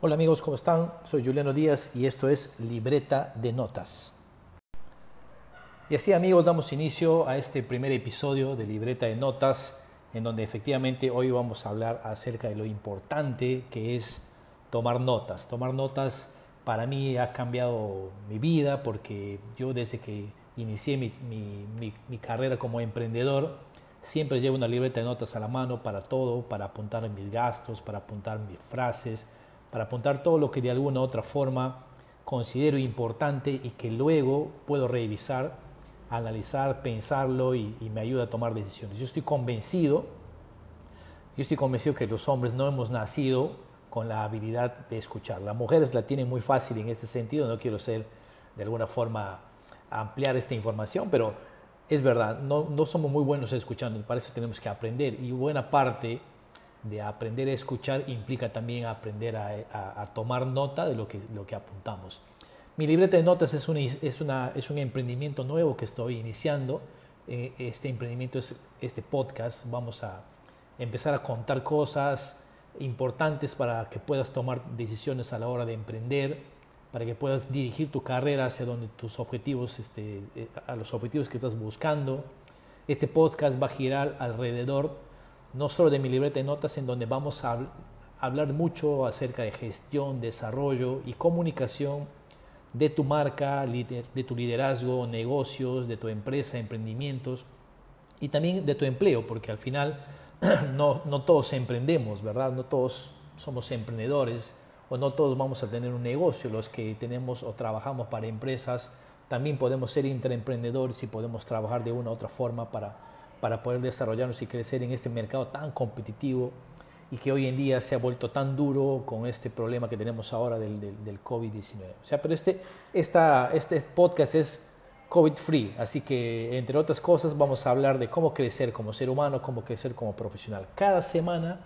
Hola amigos, ¿cómo están? Soy Juliano Díaz y esto es Libreta de Notas. Y así amigos, damos inicio a este primer episodio de Libreta de Notas, en donde efectivamente hoy vamos a hablar acerca de lo importante que es tomar notas. Tomar notas para mí ha cambiado mi vida porque yo desde que inicié mi, mi carrera como emprendedor, siempre llevo una libreta de notas a la mano para todo, para apuntar mis gastos, para apuntar mis frases, para apuntar todo lo que de alguna u otra forma considero importante y que luego puedo revisar, analizar, pensarlo y, me ayuda a tomar decisiones. Yo estoy convencido, yo estoy convencido que los hombres no hemos nacido con la habilidad de escuchar. Las mujeres la tienen muy fácil en este sentido, no quiero ser de alguna forma ampliar esta información, pero es verdad, no, no somos muy buenos escuchando y para eso tenemos que aprender y buena parte de aprender a escuchar implica también aprender a, tomar nota de lo que, lo que apuntamos. Mi libreta de notas es, una, es un emprendimiento nuevo que estoy iniciando. Eh, este emprendimiento es este podcast. Vamos a empezar a contar cosas importantes para que puedas tomar decisiones a la hora de emprender, para que puedas dirigir tu carrera hacia donde tus objetivos, este, eh, a los objetivos que estás buscando. Este podcast va a girar alrededor no solo de mi libreta de notas, en donde vamos a hablar mucho acerca de gestión, desarrollo y comunicación de tu marca, de tu liderazgo, negocios, de tu empresa, emprendimientos y también de tu empleo, porque al final no, no todos emprendemos, ¿verdad? No todos somos emprendedores o no todos vamos a tener un negocio. Los que tenemos o trabajamos para empresas también podemos ser intraemprendedores y podemos trabajar de una u otra forma para para poder desarrollarnos y crecer en este mercado tan competitivo y que hoy en día se ha vuelto tan duro con este problema que tenemos ahora del, del, COVID-19. O sea, pero este, esta, este podcast es COVID-free, así que entre otras cosas vamos a hablar de cómo crecer como ser humano, cómo crecer como profesional. Cada semana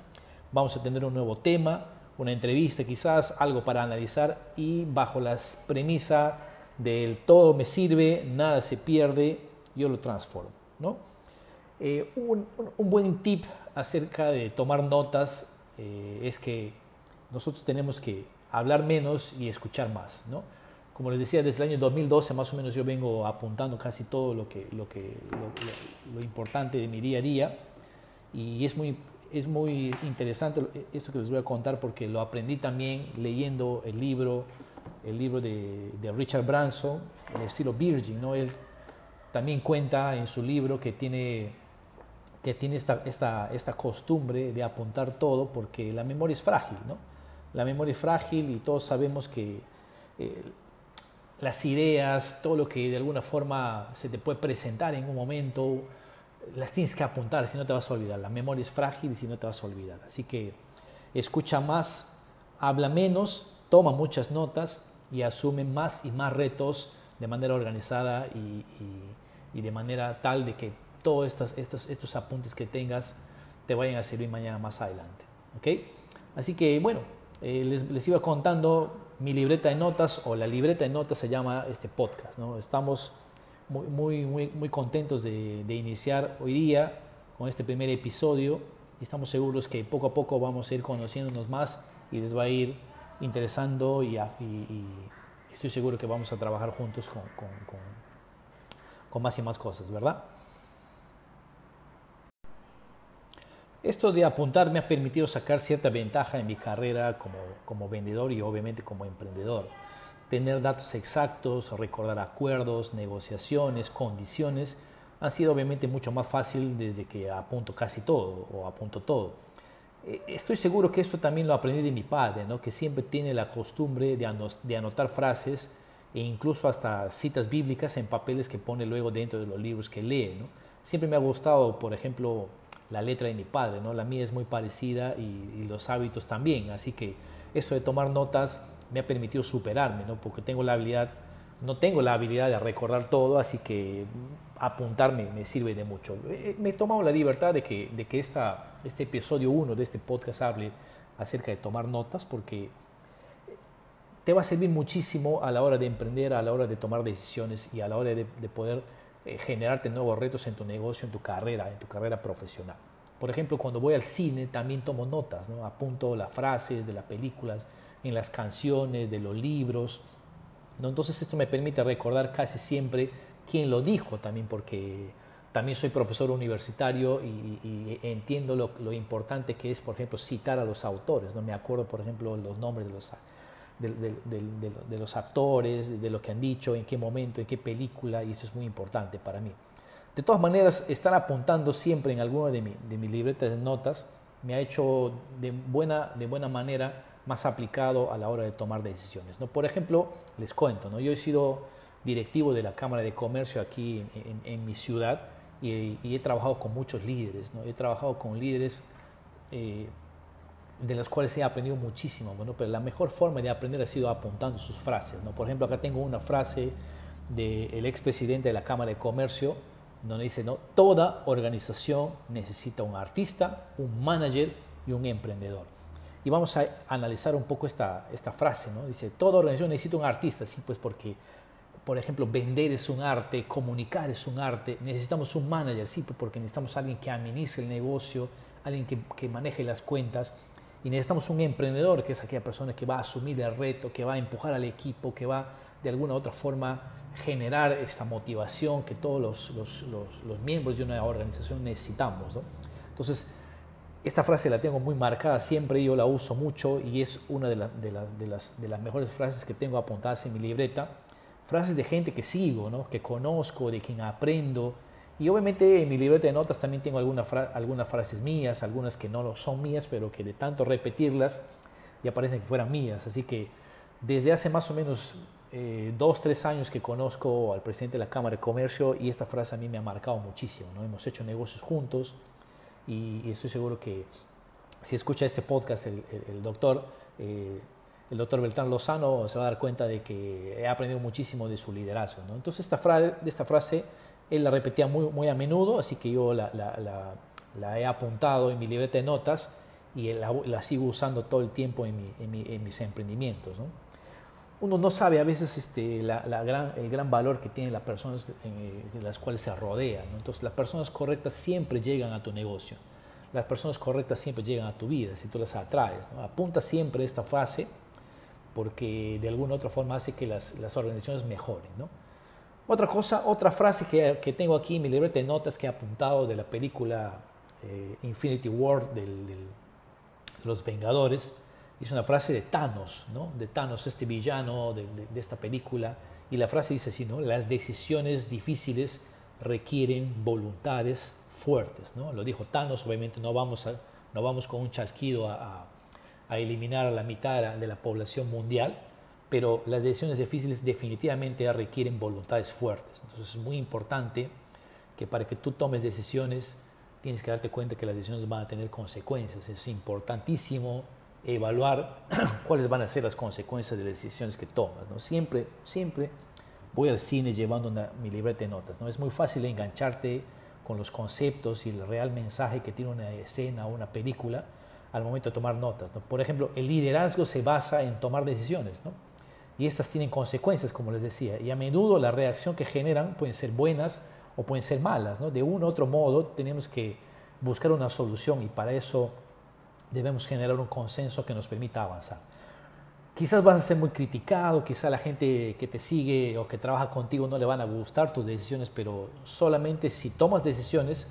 vamos a tener un nuevo tema, una entrevista quizás, algo para analizar y bajo las premisas del todo me sirve, nada se pierde, yo lo transformo, ¿no? Eh, un, buen tip acerca de tomar notas eh, es que nosotros tenemos que hablar menos y escuchar más. ¿no? Como les decía, desde el año 2012 más o menos yo vengo apuntando casi todo lo, que, lo, que, lo, importante de mi día a día y es muy, es muy interesante esto que les voy a contar porque lo aprendí también leyendo el libro, el libro de, de Richard Branson, el estilo Virgin. ¿no? Él también cuenta en su libro que tiene que tiene esta, esta, esta costumbre de apuntar todo porque la memoria es frágil, ¿no? La memoria es frágil y todos sabemos que eh, las ideas, todo lo que de alguna forma se te puede presentar en un momento, las tienes que apuntar, si no te vas a olvidar. La memoria es frágil y si no te vas a olvidar. Así que escucha más, habla menos, toma muchas notas y asume más y más retos de manera organizada y, y de manera tal de que todos estos, apuntes que tengas te vayan a servir mañana más adelante. ¿ok? Así que bueno, eh, les, iba contando mi libreta de notas o la libreta de notas se llama este podcast. ¿no? Estamos muy, muy, muy, muy contentos de, iniciar hoy día con este primer episodio y estamos seguros que poco a poco vamos a ir conociéndonos más y les va a ir interesando y, estoy seguro que vamos a trabajar juntos con más y más cosas, ¿verdad? Esto de apuntar me ha permitido sacar cierta ventaja en mi carrera como, como vendedor y obviamente como emprendedor. Tener datos exactos, recordar acuerdos, negociaciones, condiciones, ha sido obviamente mucho más fácil desde que apunto casi todo o apunto todo. Eh, estoy seguro que esto también lo aprendí de mi padre, ¿no? que siempre tiene la costumbre de, anotar frases e incluso hasta citas bíblicas en papeles que pone luego dentro de los libros que lee. Siempre me ha gustado, por ejemplo, la letra de mi padre, ¿no? La mía es muy parecida y, los hábitos también, así que eso de tomar notas me ha permitido superarme, ¿no? Porque tengo la habilidad, no tengo la habilidad de recordar todo, así que apuntarme me sirve de mucho. Eh, eh, me he tomado la libertad de que, de que esta, este episodio 1 de este podcast hable acerca de tomar notas, porque te va a servir muchísimo a la hora de emprender, a la hora de tomar decisiones y a la hora de poder eh, generarte nuevos retos en tu negocio, en tu carrera, en tu carrera profesional. Por ejemplo, cuando voy al cine también tomo notas, ¿no? apunto las frases de las películas en las canciones, de los libros. Entonces esto me permite recordar casi siempre quién lo dijo también, porque también soy profesor universitario y, entiendo lo, importante que es, por ejemplo, citar a los autores. ¿no? Me acuerdo, por ejemplo, los nombres de los, de, los actores, de lo que han dicho, en qué momento, en qué película, y eso es muy importante para mí. De todas maneras, estar apuntando siempre en alguna de, mi, de mis libretas de notas me ha hecho de buena, de buena manera más aplicado a la hora de tomar decisiones. ¿no? Por ejemplo, les cuento, ¿no? yo he sido directivo de la Cámara de Comercio aquí en, mi ciudad y, he trabajado con muchos líderes, ¿no? he trabajado con líderes eh, de los cuales he aprendido muchísimo, bueno, pero la mejor forma de aprender ha sido apuntando sus frases. ¿no? Por ejemplo, acá tengo una frase del expresidente de la Cámara de Comercio, donde dice, ¿no? toda organización necesita un artista, un manager y un emprendedor. Y vamos a analizar un poco esta, esta frase, ¿no? Dice, toda organización necesita un artista, sí, pues porque, por ejemplo, vender es un arte, comunicar es un arte, necesitamos un manager, sí, pues porque necesitamos alguien que administre el negocio, alguien que, que maneje las cuentas, y necesitamos un emprendedor, que es aquella persona que va a asumir el reto, que va a empujar al equipo, que va de alguna u otra forma generar esta motivación que todos los, los, los, miembros de una organización necesitamos. Entonces, esta frase la tengo muy marcada siempre, yo la uso mucho y es una de, de, de, las, de, las, mejores frases que tengo apuntadas en mi libreta. Frases de gente que sigo, ¿no? que conozco, de quien aprendo. Y obviamente en mi libreta de notas también tengo alguna algunas frases mías, algunas que no son mías, pero que de tanto repetirlas ya parecen que fueran mías. Así que desde hace más o menos eh, dos, tres años que conozco al presidente de la Cámara de Comercio y esta frase a mí me ha marcado muchísimo. ¿no? Hemos hecho negocios juntos y, estoy seguro que si escucha este podcast el, doctor, eh, el doctor Beltrán Lozano se va a dar cuenta de que he aprendido muchísimo de su liderazgo. ¿no? Entonces esta de esta frase él la repetía muy, muy a menudo, así que yo la, he apuntado en mi libreta de notas y la, sigo usando todo el tiempo en, mi, en, mi, en mis emprendimientos. ¿no? uno no sabe a veces este, gran, el gran valor que tienen las personas eh, de las cuales se rodean. Entonces, las personas correctas siempre llegan a tu negocio. Las personas correctas siempre llegan a tu vida si tú las atraes. Apunta siempre esta frase porque de alguna u otra forma hace que las, organizaciones mejoren. ¿no? Otra cosa, otra frase que, tengo aquí en mi libreta de notas que he apuntado de la película eh, Infinity War de los Vengadores es una frase de Thanos, ¿no? de Thanos, este villano de, esta película, y la frase dice así, ¿no? las decisiones difíciles requieren voluntades fuertes. ¿no? Lo dijo Thanos, obviamente no vamos, a, no vamos con un chasquido a, a, eliminar a la mitad de la población mundial, pero las decisiones difíciles definitivamente requieren voluntades fuertes. Entonces es muy importante que para que tú tomes decisiones tienes que darte cuenta que las decisiones van a tener consecuencias. Es importantísimo evaluar cuáles van a ser las consecuencias de las decisiones que tomas. ¿no? Siempre, siempre voy al cine llevando una, mi libreta de notas. ¿no? Es muy fácil engancharte con los conceptos y el real mensaje que tiene una escena o una película al momento de tomar notas. ¿no? Por ejemplo, el liderazgo se basa en tomar decisiones. ¿no? Y estas tienen consecuencias, como les decía. Y a menudo la reacción que generan pueden ser buenas o pueden ser malas. ¿no? De un u otro modo tenemos que buscar una solución y para eso debemos generar un consenso que nos permita avanzar. Quizás vas a ser muy criticado, quizás la gente que te sigue o que trabaja contigo no le van a gustar tus decisiones, pero solamente si tomas decisiones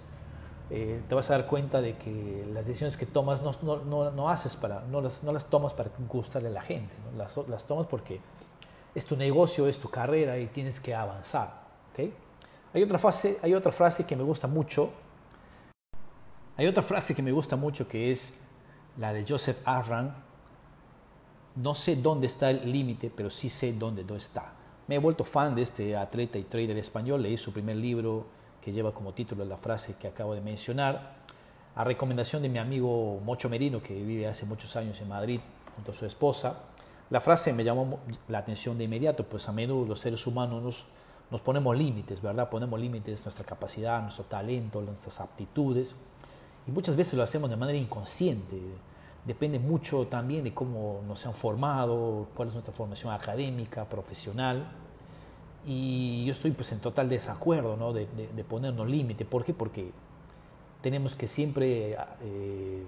eh, te vas a dar cuenta de que las decisiones que tomas no, no, no, haces para, no, las, no las tomas para gustarle a la gente, las, las, tomas porque es tu negocio, es tu carrera y tienes que avanzar. ¿okay? Hay, otra frase, hay otra frase que me gusta mucho, hay otra frase que me gusta mucho que es la de Joseph Arran, no sé dónde está el límite, pero sí sé dónde no está. Me he vuelto fan de este atleta y trader español, leí su primer libro que lleva como título la frase que acabo de mencionar, a recomendación de mi amigo Mocho Merino, que vive hace muchos años en Madrid junto a su esposa. La frase me llamó la atención de inmediato, pues a menudo los seres humanos nos, nos ponemos límites, ¿verdad? Ponemos límites nuestra capacidad, nuestro talento, nuestras aptitudes. Y muchas veces lo hacemos de manera inconsciente. Depende mucho también de cómo nos han formado, cuál es nuestra formación académica, profesional. Y yo estoy pues en total desacuerdo ¿no? de, de, ponernos límite. ¿Por qué? Porque tenemos que siempre eh,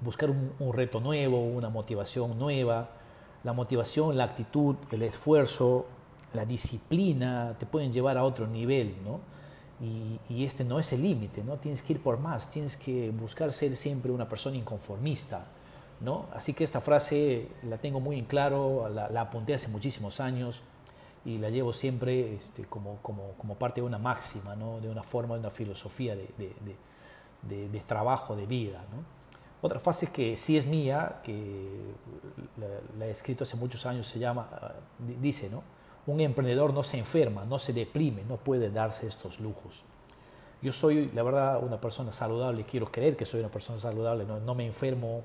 buscar un, reto nuevo, una motivación nueva, la motivación, la actitud, el esfuerzo, la disciplina te pueden llevar a otro nivel, ¿no? Y, este no es el límite, ¿no? Tienes que ir por más, tienes que buscar ser siempre una persona inconformista, ¿no? Así que esta frase la tengo muy en claro, la, apunté hace muchísimos años y la llevo siempre este, como, como, como, parte de una máxima, ¿no? De una forma, de una filosofía de, de, de trabajo, de vida, ¿no? Otra frase que sí es mía, que la, he escrito hace muchos años, se llama, ah, dice, ¿no? Un emprendedor no se enferma, no se deprime, no puede darse estos lujos. Yo soy, la verdad, una persona saludable, quiero creer que soy una persona saludable, no, me enfermo.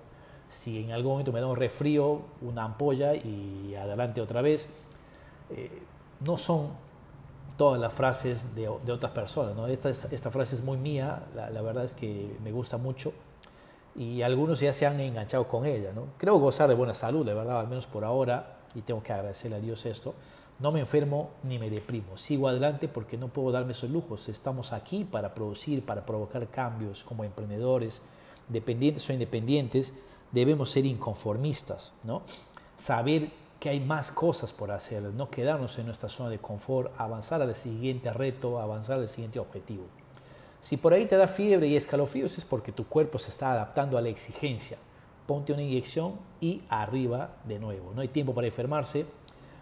Si en algún momento me da un resfrío, una ampolla y adelante otra vez. No son todas las frases de, otras personas, ¿no? Esta, esta frase es muy mía, la, la verdad es que me gusta mucho y algunos ya se han enganchado con ella. ¿no? Creo gozar de buena salud, de verdad, al menos por ahora, y tengo que agradecerle a Dios esto. No me enfermo ni me deprimo, sigo adelante porque no puedo darme esos lujos. Estamos aquí para producir, para provocar cambios como emprendedores, dependientes o independientes, debemos ser inconformistas, ¿no? Saber que hay más cosas por hacer, no quedarnos en nuestra zona de confort, avanzar al siguiente reto, avanzar al siguiente objetivo. Si por ahí te da fiebre y escalofríos es porque tu cuerpo se está adaptando a la exigencia. Ponte una inyección y arriba de nuevo. No hay tiempo para enfermarse,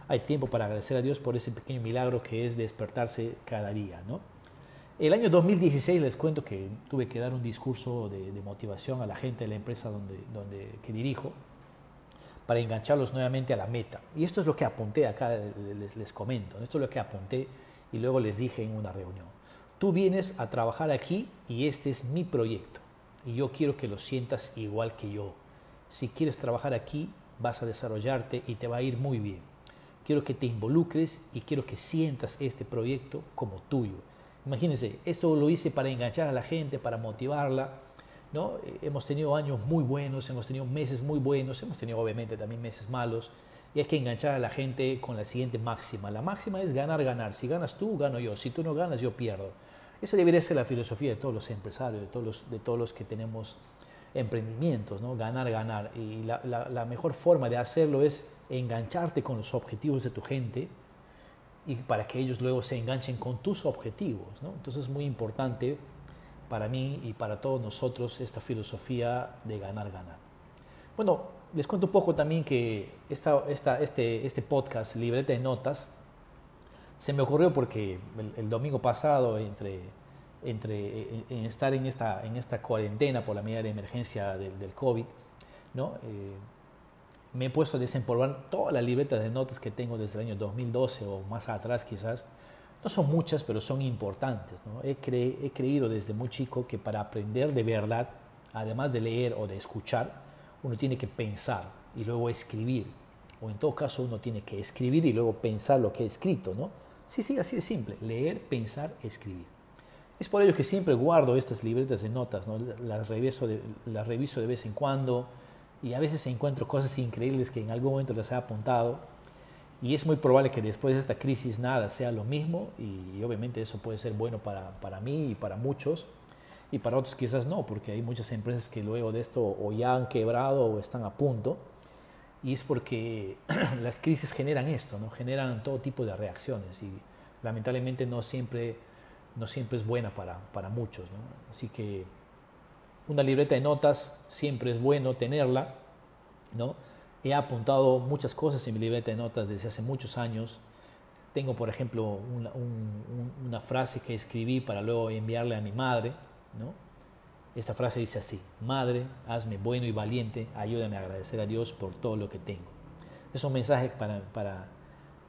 hay tiempo para agradecer a Dios por ese pequeño milagro que es despertarse cada día. ¿no? El año 2016 les cuento que tuve que dar un discurso de, motivación a la gente de la empresa donde, donde, que dirijo para engancharlos nuevamente a la meta. Y esto es lo que apunté acá, les, les comento, esto es lo que apunté y luego les dije en una reunión. Tú vienes a trabajar aquí y este es mi proyecto y yo quiero que lo sientas igual que yo. Si quieres trabajar aquí, vas a desarrollarte y te va a ir muy bien. Quiero que te involucres y quiero que sientas este proyecto como tuyo. Imagínense, esto lo hice para enganchar a la gente, para motivarla. ¿No? Hemos tenido años muy buenos, hemos tenido meses muy buenos, hemos tenido obviamente también meses malos y hay que enganchar a la gente con la siguiente máxima. La máxima es ganar, ganar. Si ganas tú, gano yo. Si tú no ganas, yo pierdo. Esa debería ser la filosofía de todos los empresarios, de todos los, de todos los que tenemos emprendimientos, ¿no? ganar, ganar. Y la, la, mejor forma de hacerlo es engancharte con los objetivos de tu gente y para que ellos luego se enganchen con tus objetivos. ¿no? Entonces es muy importante para mí y para todos nosotros esta filosofía de ganar, ganar. Bueno, les cuento un poco también que esta, este, este podcast, Libreta de Notas, se me ocurrió porque el, domingo pasado, entre, entre en estar en esta, en esta cuarentena por la medida de emergencia del, del COVID, ¿no? Eh, me he puesto a desempolvar todas las libretas de notas que tengo desde el año 2012 o más atrás quizás. No son muchas, pero son importantes. ¿no? He, he creído desde muy chico que para aprender de verdad, además de leer o de escuchar, uno tiene que pensar y luego escribir. O en todo caso uno tiene que escribir y luego pensar lo que ha escrito, ¿no? Sí, sí, así de simple. Leer, pensar, escribir. Es por ello que siempre guardo estas libretas de notas, ¿no? las, reviso de, las reviso de vez en cuando y a veces encuentro cosas increíbles que en algún momento las he apuntado y es muy probable que después de esta crisis nada sea lo mismo y, obviamente eso puede ser bueno para, para, mí y para muchos y para otros quizás no, porque hay muchas empresas que luego de esto o ya han quebrado o están a punto y es porque las crisis generan esto, ¿no? generan todo tipo de reacciones y lamentablemente no siempre, no siempre es buena para, para muchos. ¿no? Así que una libreta de notas siempre es bueno tenerla. ¿no? He apuntado muchas cosas en mi libreta de notas desde hace muchos años. Tengo, por ejemplo, una, frase que escribí para luego enviarle a mi madre. ¿no? Esta frase dice así, Madre, hazme bueno y valiente, ayúdame a agradecer a Dios por todo lo que tengo. Es un mensaje para, para,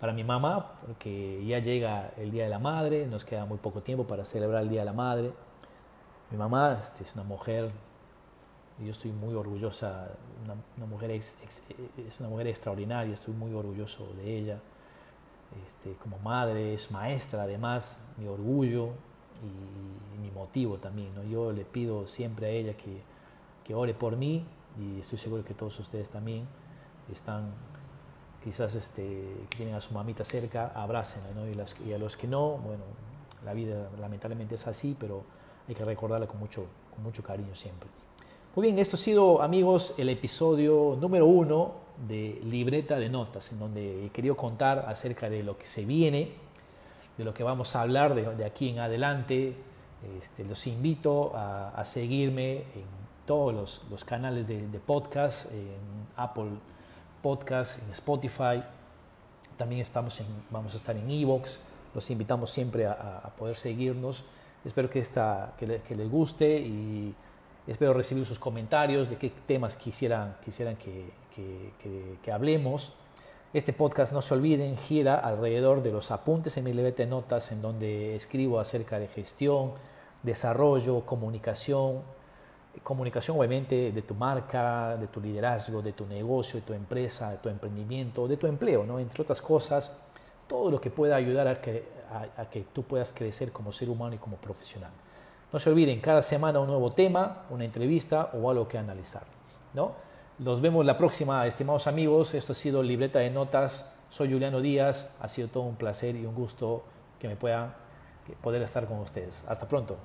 para mi mamá, porque ya llega el Día de la Madre, nos queda muy poco tiempo para celebrar el Día de la Madre. Mi mamá este, es una mujer, yo estoy muy orgullosa, una, mujer es una mujer extraordinaria, estoy muy orgulloso de ella. Este, como madre, es maestra además, mi orgullo, y, mi motivo también. ¿no? Yo le pido siempre a ella que, que ore por mí y estoy seguro que todos ustedes también están quizás este, tienen a su mamita cerca, abrácenla, ¿no? y, las, y, a los que no, bueno, la vida lamentablemente es así, pero hay que recordarla con mucho, con mucho cariño siempre. Muy bien, esto ha sido, amigos, el episodio número uno de libreta de notas, en donde he querido contar acerca de lo que se viene, de lo que vamos a hablar de, aquí en adelante. Este, los invito a, seguirme en todos los, canales de, podcast, en Apple Podcast, en Spotify. También estamos en, vamos a estar en Evox. Los invitamos siempre a, poder seguirnos. Espero que, esta, que, que les guste y Espero recibir sus comentarios de qué temas quisieran, quisieran que, que, hablemos. Este podcast, no se olviden, gira alrededor de los apuntes en mi de notas en donde escribo acerca de gestión, desarrollo, comunicación, comunicación obviamente de tu marca, de tu liderazgo, de tu negocio, de tu empresa, de tu emprendimiento, de tu empleo, ¿no? entre otras cosas, todo lo que pueda ayudar a que, a que tú puedas crecer como ser humano y como profesional. No se olviden, cada semana un nuevo tema, una entrevista o algo que analizar. ¿no? Nos vemos la próxima, estimados amigos. Esto ha sido Libreta de Notas. Soy Juliano Díaz. Ha sido todo un placer y un gusto que me pueda poder estar con ustedes. Hasta pronto.